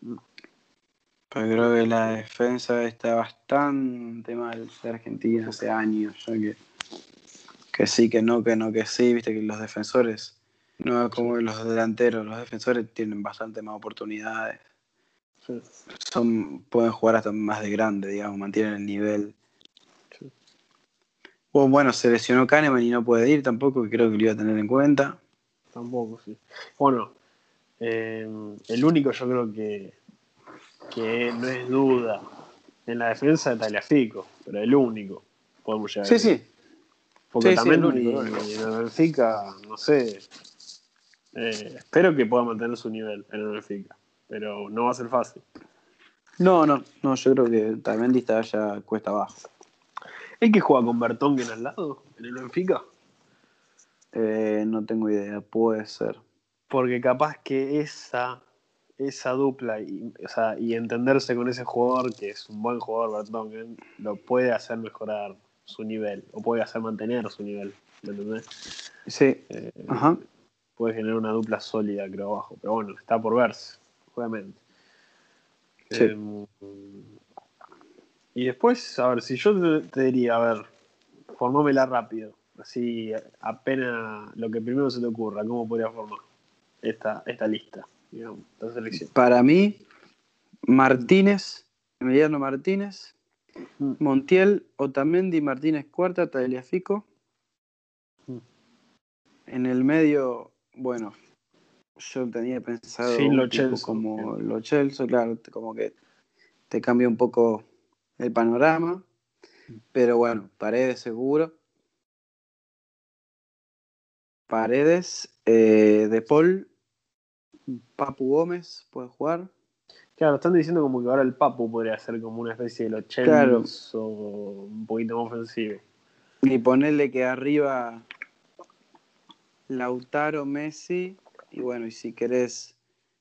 Pero creo que la defensa está bastante mal de Argentina hace años. ya que, que sí, que no, que no, que sí. Viste que los defensores, no es como los delanteros, los defensores tienen bastante más oportunidades. Sí. Son, pueden jugar hasta más de grande, digamos, mantienen el nivel. Sí. Bueno, bueno, se lesionó Kahneman y no puede ir tampoco, que creo que lo iba a tener en cuenta. Tampoco, sí. Bueno, eh, el único yo creo que, que no es duda en la defensa es Tagliafico, pero el único podemos llegar a Sí, decir. sí. Porque Sí, sí, también el único, y- el único. y en el Benfica, no sé, eh, espero que pueda mantener su nivel en el Benfica, pero no va a ser fácil. No, no, no, yo creo que también está ya cuesta abajo. ¿El que juega con Bertongen al lado en el Benfica? Eh, no tengo idea, puede ser. Porque capaz que esa esa dupla y, o sea, y entenderse con ese jugador, que es un buen jugador, Bertongen, lo puede hacer mejorar su nivel, o puede hacer mantener su nivel, ¿me entendés? Sí. Eh, Ajá. puede generar una dupla sólida, creo, abajo. Pero bueno, está por verse, obviamente. Sí. Eh, y después, a ver, si yo te, te diría, a ver, formámela rápido, así apenas lo que primero se te ocurra, ¿cómo podría formar esta, esta lista, digamos, esta selección? Para mí, Martínez, Emiliano Martínez, Mm. Montiel, Otamendi, Martínez Cuarta, Tagliafico. Mm. En el medio, bueno, yo tenía pensado Lo como Lo Celso, claro, como que te cambia un poco el panorama. Pero bueno, Paredes seguro. Paredes, eh, De Paul, Papu Gómez puede jugar. Claro, están diciendo como que ahora el Papu podría ser como una especie de los Claro. o un poquito más ofensivo. Y ponerle que arriba Lautaro, Messi, y bueno, y si querés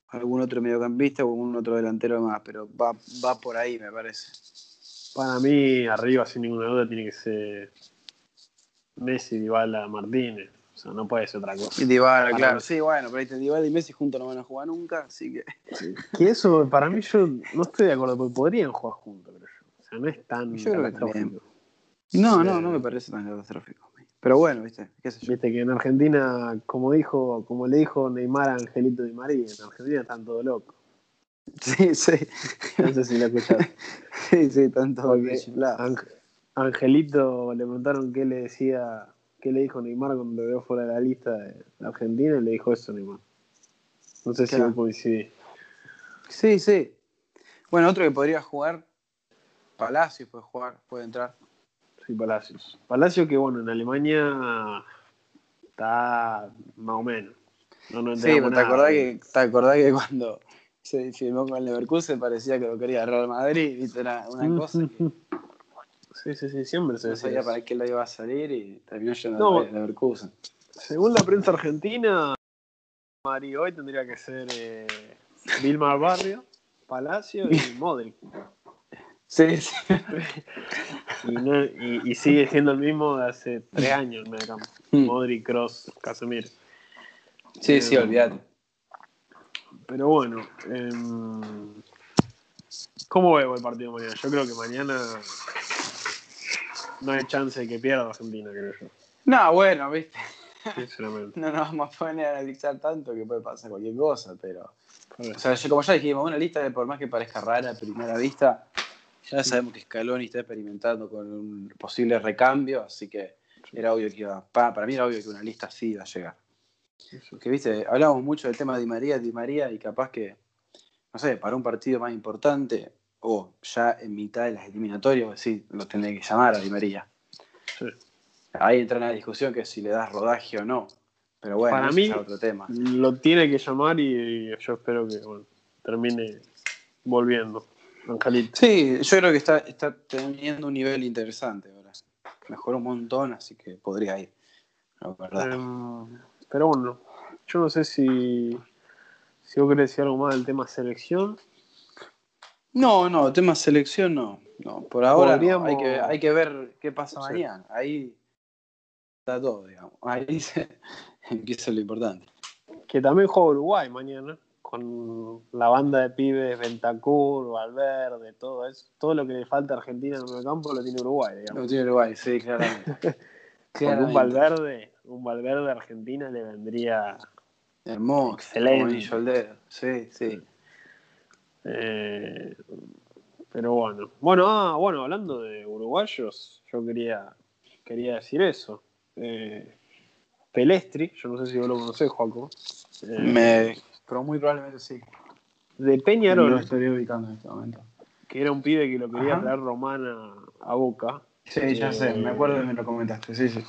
algún otro mediocampista o algún otro delantero más, pero va, va por ahí, me parece. Para mí, arriba, sin ninguna duda, tiene que ser Messi, Dybala, Martínez. O sea, no puede ser otra cosa. Y Dybala, Para claro, sí, bueno, pero ahí te Dybala y Messi juntos no van a jugar nunca, así que... Que eso, para mí, yo no estoy de acuerdo, porque podrían jugar juntos, creo yo. O sea, no es tan Yo creo que. No, no, no me parece tan catastrófico. Pero bueno, viste, qué sé yo. Viste que en Argentina, como dijo, como le dijo Neymar a Angelito Di María, en Argentina están todos locos. Sí, sí, No sé si lo escuchaste. sí, sí, Porque chiflado. Ang- Angelito le preguntaron qué le decía, qué le dijo Neymar cuando lo vio fuera de la lista de Argentina y le dijo eso Neymar. No sé si Claro. vos coincidís. Sí, sí. Bueno, otro que podría jugar, Palacios puede jugar, puede entrar. Sí, Palacios. Palacios que bueno, en Alemania está más o menos. No, no Sí, pero te acordás, que, te acordás que cuando se firmó con el Leverkusen parecía que lo quería Real Madrid, ¿viste? Era una cosa que Sí, sí, sí, siempre se no decía sabía para qué lo iba a salir y terminó yendo No. al Leverkusen. Según la prensa argentina, hoy tendría que ser eh, Vilmar Barrio, Palacio y Modric. Sí, sí. Y, no- y- y sigue siendo el mismo de hace tres años en mediocampo. Mm. Modric, Cross, Casemiro. Sí, sí, Eh, olvídate. Pero bueno, em, ¿cómo veo el partido mañana? Yo creo que mañana no hay chance de que pierda Argentina, creo yo. No, bueno, viste. Sinceramente. No nos vamos a poner a analizar tanto que puede pasar cualquier cosa, pero. O sea, yo- como ya dijimos, una lista de por más que parezca rara a primera vista, ya sabemos que Scaloni está experimentando con un posible recambio, así que era obvio que iba. pa- para mí era obvio que una lista así iba a llegar. Porque, viste, hablamos mucho del tema de Di María, Di María, y capaz que, no sé, para un partido más importante, o ya en mitad de las eliminatorias, sí, lo tendré que llamar a Di María. Sí. Ahí entra en la discusión que si le das rodaje o no. Pero bueno, Para mí- es otro tema. Lo tiene que llamar y, yo espero que bueno, termine volviendo. Sí, yo creo que está, está teniendo un nivel interesante ahora. Mejoró un montón, así que podría ir. La verdad. Em, pero bueno, yo no sé si, si vos querés decir algo más del tema selección. No, no, tema selección no. No, por ahora no. Hay, que, hay que ver qué pasa Sí. mañana. Ahí está todo, digamos. Ahí se, empieza lo importante. Que también juega Uruguay mañana, con la banda de pibes, Ventacur, Valverde, todo eso. Todo lo que le falta a Argentina en el campo lo tiene Uruguay, digamos. Lo tiene Uruguay, sí, claramente. Porque un Claramente. Valverde, un Valverde a Argentina le vendría Hermoso. Excelente. al dedo. Sí, sí. Eh, pero bueno. Bueno, ah, bueno, hablando de uruguayos, yo quería, quería decir eso. Eh, Pelestri, yo no sé si vos lo conocés, Joaco. eh, Me, pero muy probablemente sí. De Lo Peñarol, estoy ubicando en este momento. que era un pibe que lo quería Ajá. traer Román a, a Boca. Sí, ya Eh, sé, me acuerdo que me lo comentaste, sí, sí.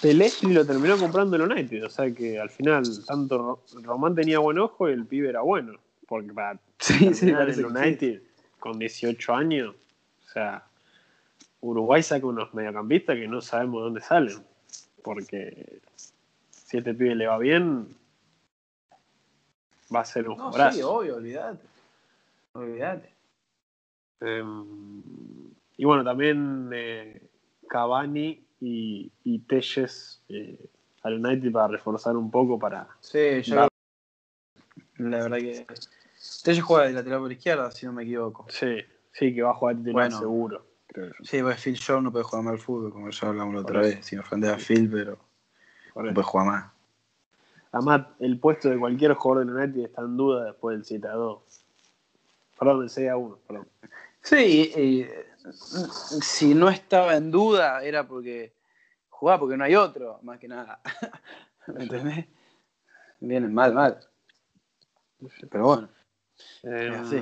Pelestri lo terminó comprando el United, o sea que al final tanto Ro- Román tenía buen ojo y el pibe era bueno. Porque para Sí, sí, que United con 18 años, o sea, Uruguay saca unos mediocampistas que no sabemos de dónde salen. Porque si a este pibe le va bien, va a ser un No, jugadorazo. sí, obvio, olvídate. Olvídate. Em, y bueno, también eh, Cavani y, y Telles eh, al United para reforzar un poco para. Sí, yo Dar- La verdad que. Telles juega de lateral por izquierda, si no me equivoco. Sí, sí, que va a jugar titular Bueno. seguro. Creo yo. Sí, pues Phil Jones no puede jugar más al fútbol, como ya hablamos la otra eso. vez. Sin ofender a Phil, pero no puede jugar más. Además, el puesto de cualquier jugador del United está en duda después del 7 a 2. Perdón, del 6 a 1. Perdón. Sí, y, eh, si no estaba en duda era porque jugaba porque no hay otro, más que nada. ¿Me entendés? Viene mal, mal. Pero bueno. Em, así.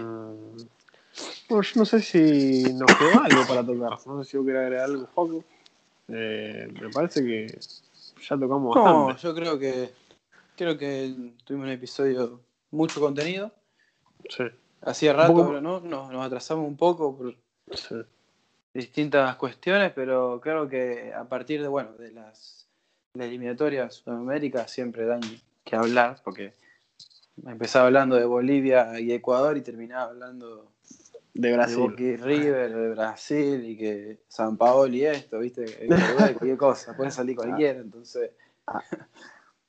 bueno, yo no sé si nos quedó algo para tocar. No sé si vos querés agregar algo, Joaco. Eh, me parece que ya tocamos No, bastante. yo creo que creo que tuvimos un episodio mucho contenido. Sí, Hacía rato, poco- pero no, nos, nos atrasamos un poco por sí. distintas cuestiones, pero creo que a partir de bueno de las, las eliminatorias Sudamérica siempre dan que hablar, porque empezaba hablando de Bolivia y Ecuador y terminaba hablando De de Brasil. Y River, de Brasil y que San Paolo y esto, viste, cualquier cosa, puede salir cualquiera, entonces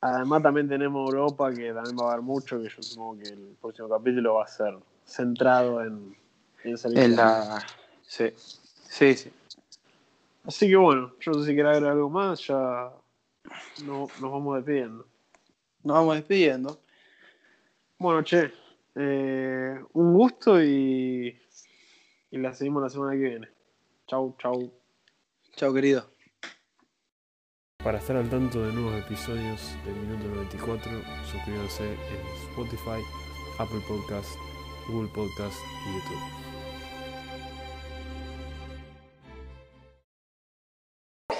Además también tenemos Europa, que también va a haber mucho, que yo supongo que el próximo capítulo va a ser centrado en, en en la sí, sí, sí. Así que bueno, yo no sé si querés agregar algo más, ya no, nos vamos despidiendo. Nos vamos despidiendo. Bueno, che, eh, un gusto y, y la seguimos la semana que viene. Chau, chau. Chao, querido. Para estar al tanto de nuevos episodios del Minuto 94, suscríbanse en Spotify, Apple Podcast, Google Podcast y YouTube.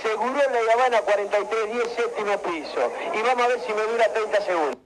Seguro en la Habana 4310 séptimo piso. Y vamos a ver si me dura 30 segundos.